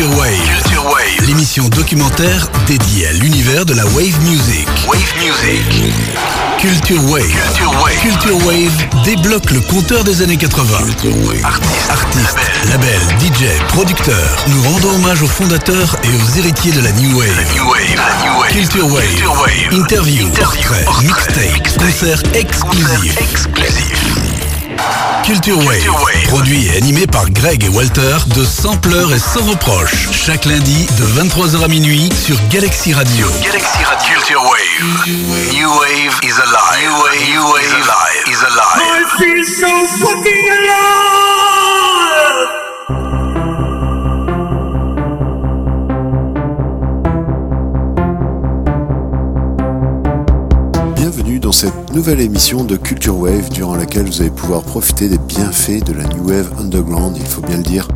Culture Wave. Culture Wave. L'émission documentaire dédiée à l'univers de la wave music. Wave music. Culture Wave. Culture Wave. Culture Wave débloque le compteur des années 80. Artistes, artistes, labels, DJ, producteurs. Nous rendons hommage aux fondateurs et aux héritiers de la New Wave. La New Wave. Culture Wave. Culture Wave. Interview, portrait, mixtape, concert exclusif. Culture Wave, produit et animé par Greg et Walter de Sampleur et sans reproche. Chaque lundi de 23h à minuit sur Galaxy Radio. Galaxy Radio. Culture Wave. New Wave is alive. New Wave, New wave is alive. Is alive. I feel so fucking alive. Cette nouvelle émission de Culture Wave durant laquelle vous allez pouvoir profiter des bienfaits de la New Wave Underground, il faut bien le dire.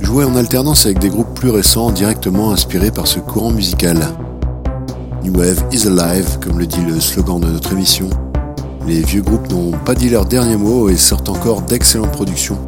Jouer en alternance avec des groupes plus récents directement inspirés par ce courant musical. New Wave is alive, comme le dit le slogan de notre émission. Les vieux groupes n'ont pas dit leur dernier mot et sortent encore d'excellentes productions.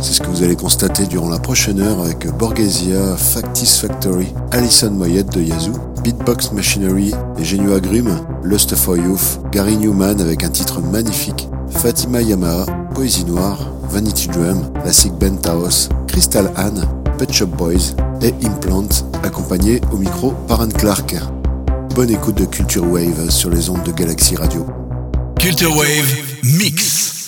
C'est ce que vous allez constater durant la prochaine heure avec Borghesia, Factis Factory, Alison Moyette de Yazoo, Beatbox Machinery, Les Agrumes, Lust for Youth, Gary Newman avec un titre magnifique, Fatima Yamaha, Poésie Noire, Vanity Drum, Classic Ben Taos, Crystal Anne, Pet Shop Boys et Implant, accompagné au micro par Anne Clark. Bonne écoute de Culture Wave sur les ondes de Galaxy Radio. Culture Wave Mix.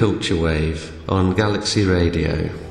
Culture Wave on Galaxy Radio.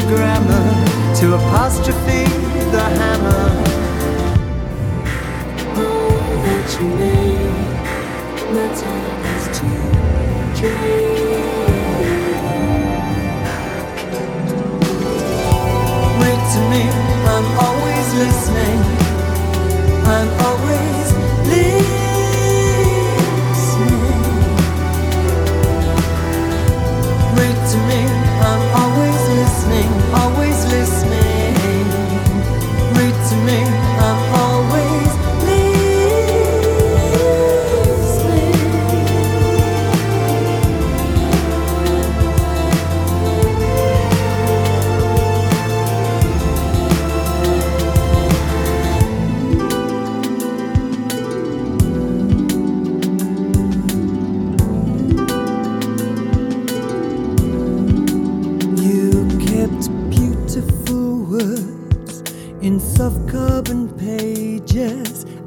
To grammar, to apostrophe the hammer. All that you made, my time is to dream. Read to me, I'm always listening. I'm always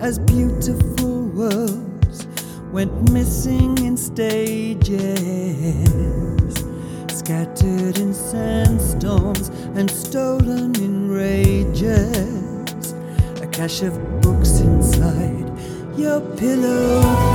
as beautiful worlds went missing in stages, scattered in sandstorms and stolen in rages. A cache of books inside your pillowcases.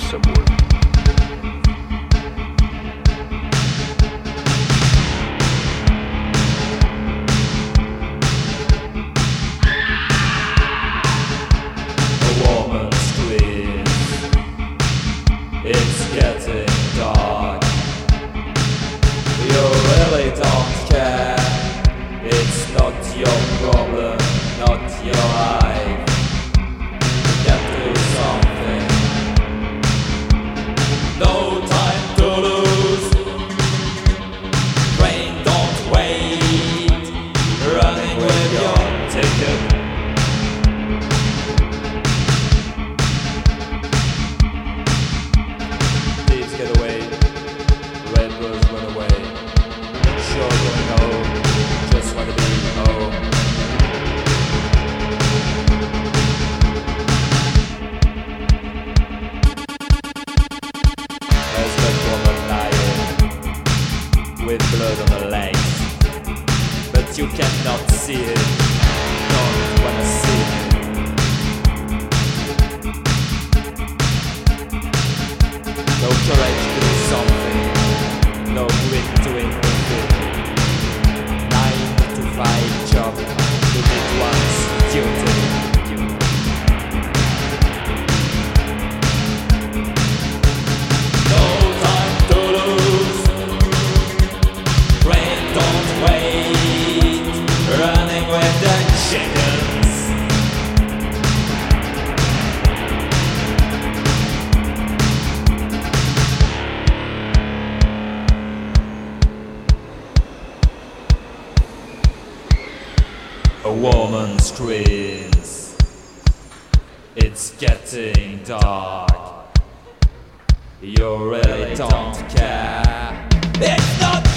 sabor. Getting dark. You really don't care. It's not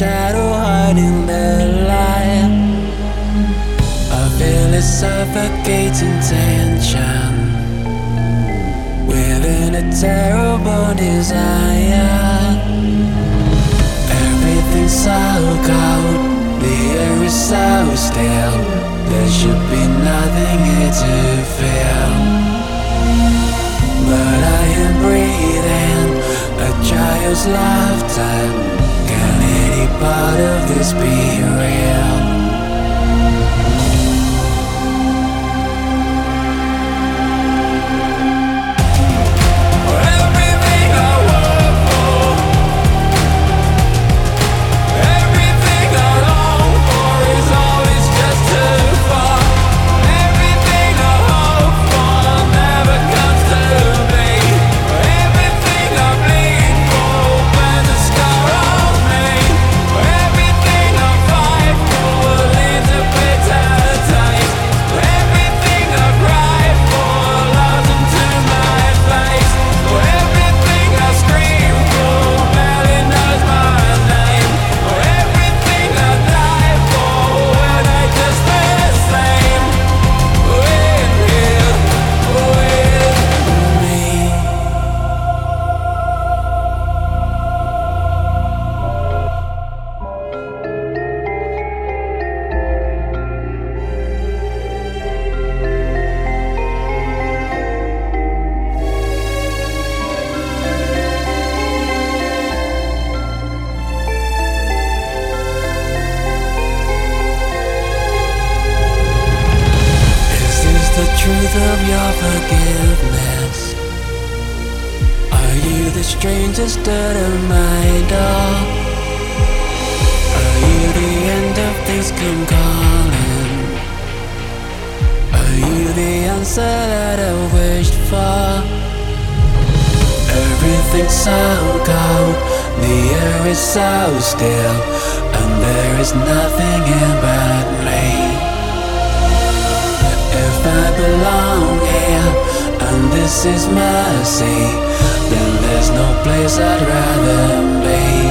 shadow hiding the light. I feel a suffocating tension within a terrible desire. Everything's so cold, the air is so still. There should be nothing here to feel. But I am breathing a child's lifetime part of this be real. truth of your forgiveness. Are you the strangest out of my door? Are you the end of things come calling? Are you the answer that I wished for? Everything's so cold, the air is so still, and there is nothing in but me. If I belong here and this is mercy, then there's no place I'd rather be.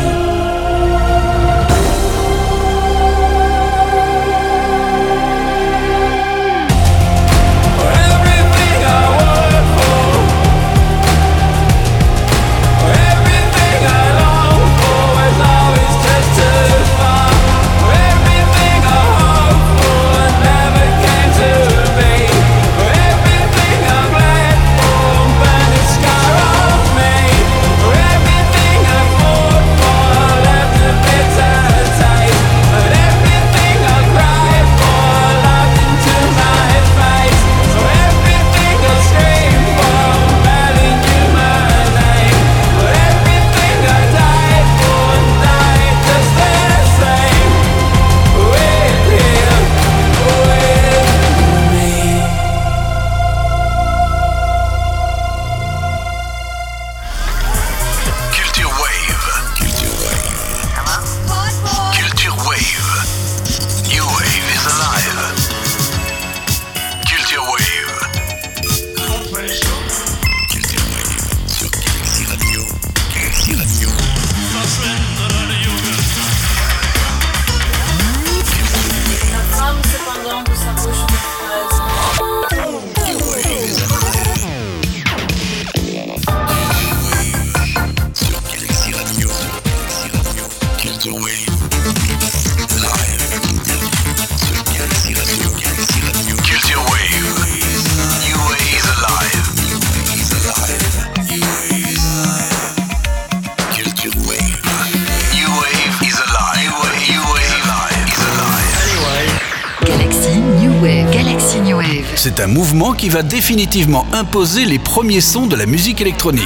Mouvement qui va définitivement imposer les premiers sons de la musique électronique.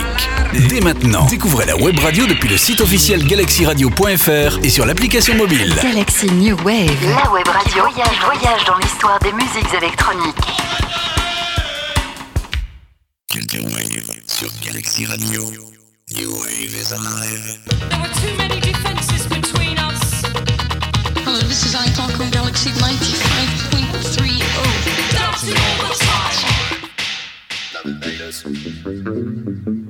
Dès maintenant, découvrez la web radio depuis le site officiel galaxyradio.fr et sur l'application mobile. Galaxy New Wave. La web radio voyage, voyage dans l'histoire des musiques électroniques. Culture Wave sur Galaxy Radio. New Wave is alive. Cheers.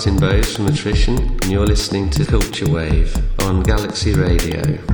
Martin Bowes from Attrition, and you're listening to Culture Wave on Galaxy Radio.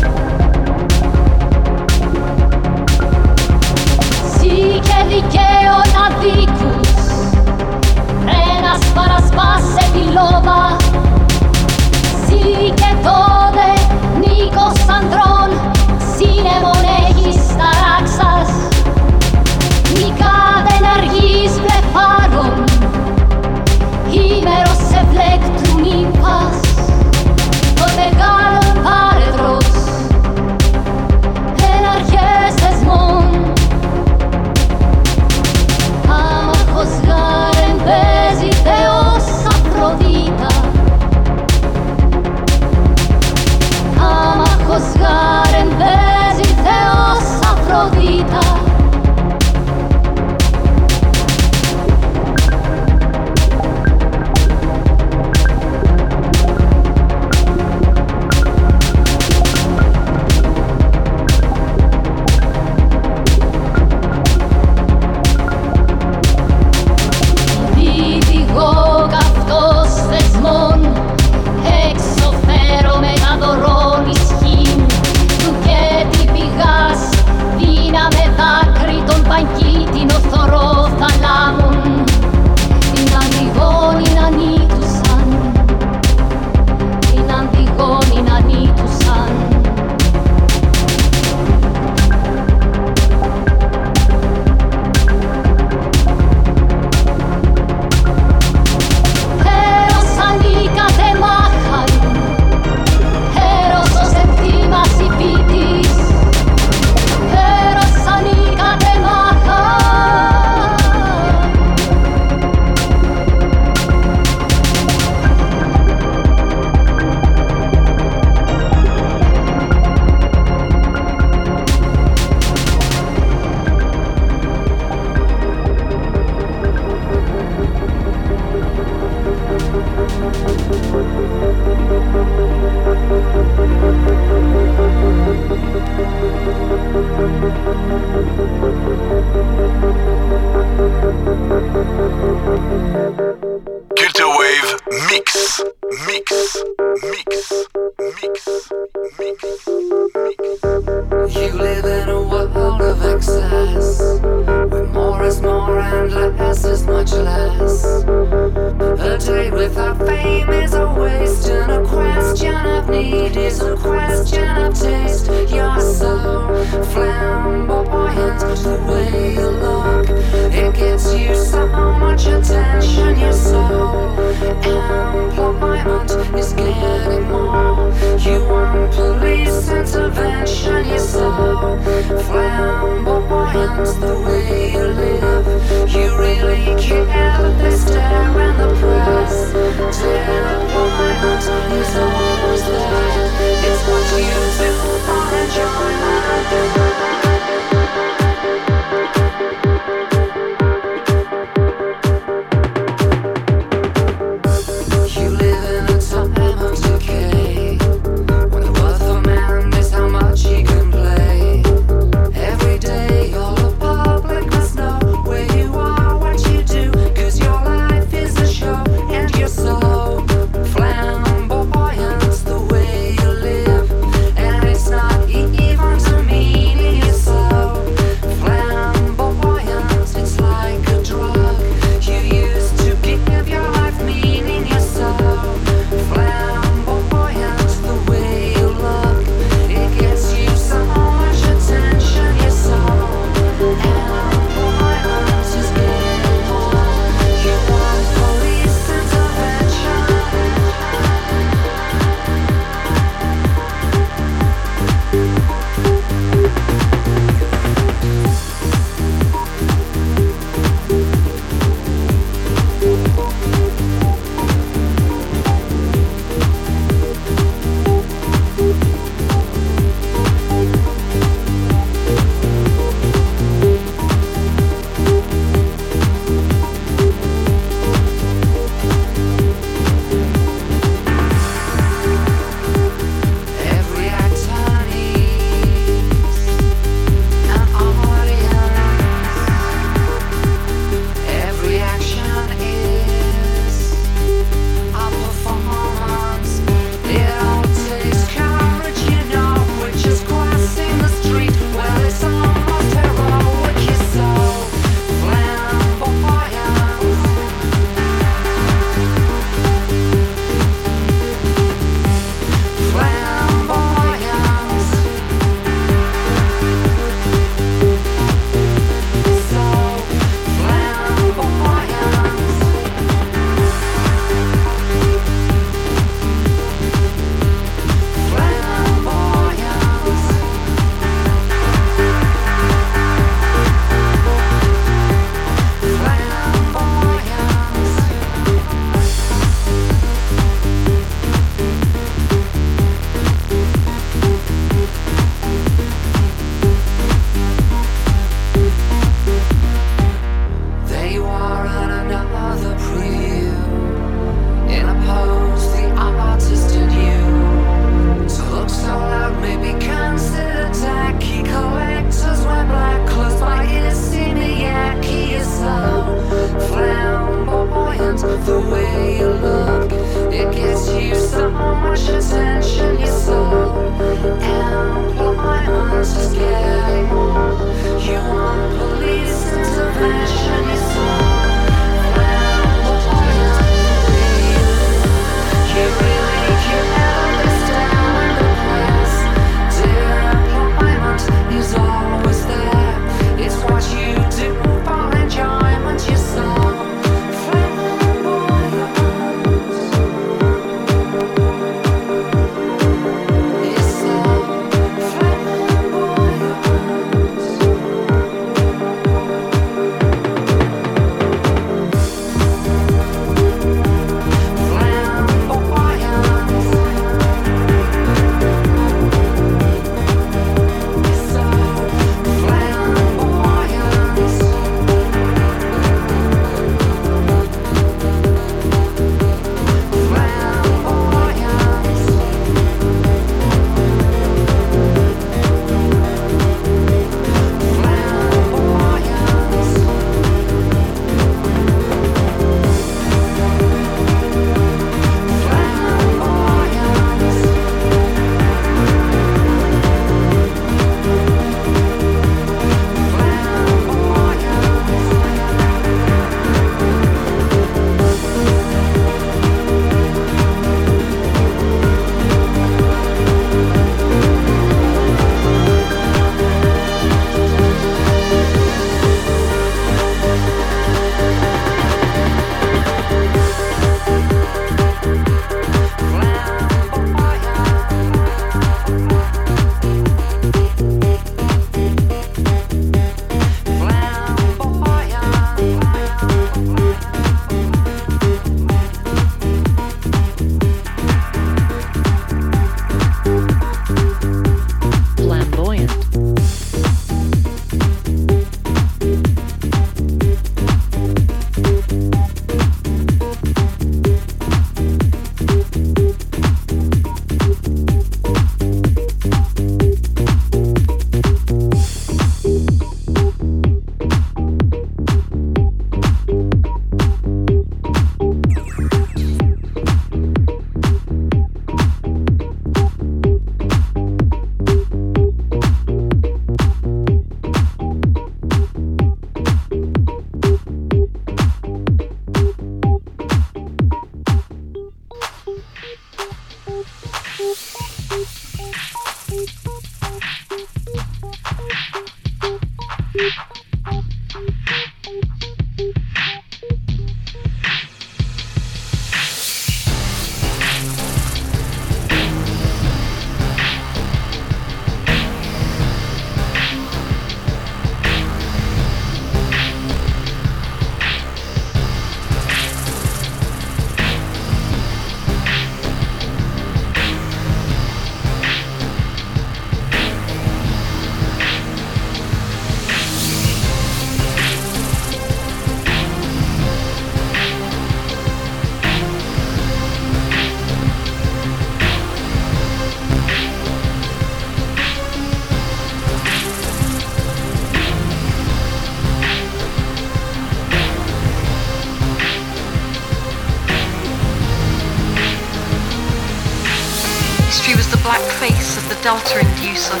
Black face of the Delta inducer.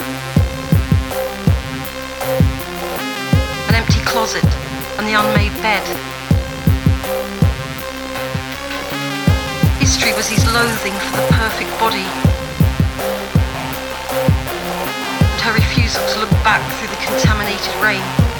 An empty closet and the unmade bed. History was his loathing for the perfect body. And her refusal to look back through the contaminated rain.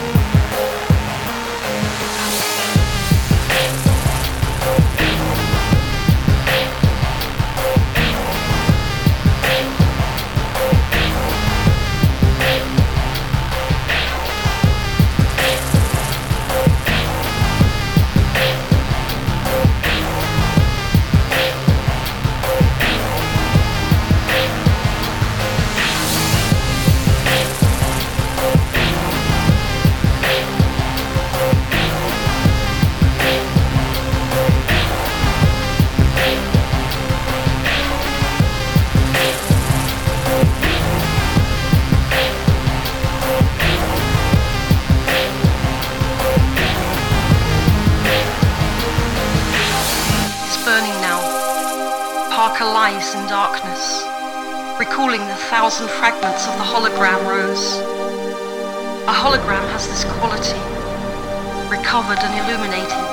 Recovered and illuminated.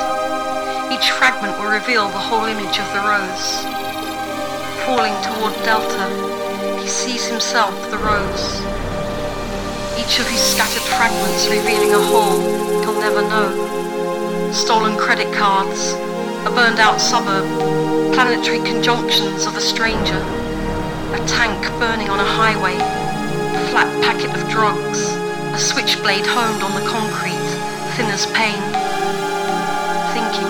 Each fragment will reveal the whole image of the rose. Falling toward Delta, he sees himself the rose. Each of his scattered fragments revealing a whole he'll never know. Stolen credit cards, a burned out suburb, planetary conjunctions of a stranger, a tank burning on a highway, a flat packet of drugs, a switchblade honed on the concrete, thin as pain. Thinking,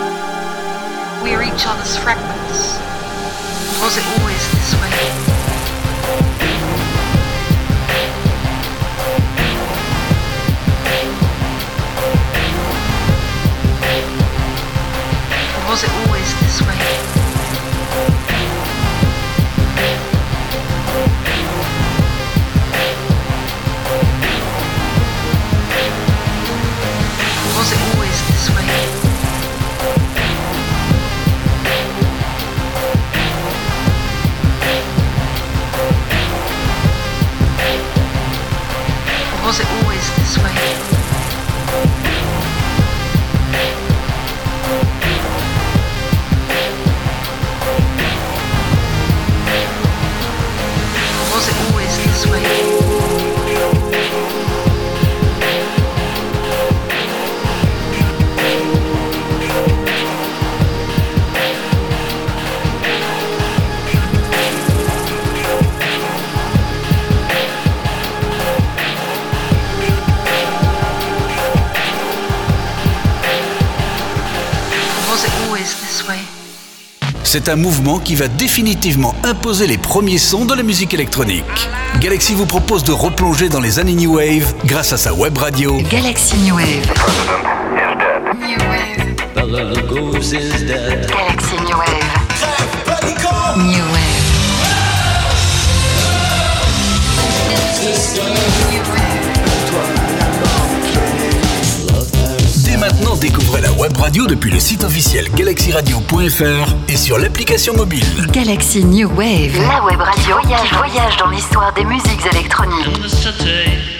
we are each other's fragments. Was it always this way? Was it always this way? C'est un mouvement qui va définitivement imposer les premiers sons de la musique électronique. Galaxy vous propose de replonger dans les années New Wave grâce à sa web radio. Galaxy New Wave. Is dead. Galaxy New Wave. New Wave. Découvrez la web radio depuis le site officiel galaxyradio.fr et sur l'application mobile. Galaxy New Wave. La web radio voyage, voyage dans l'histoire des musiques électroniques.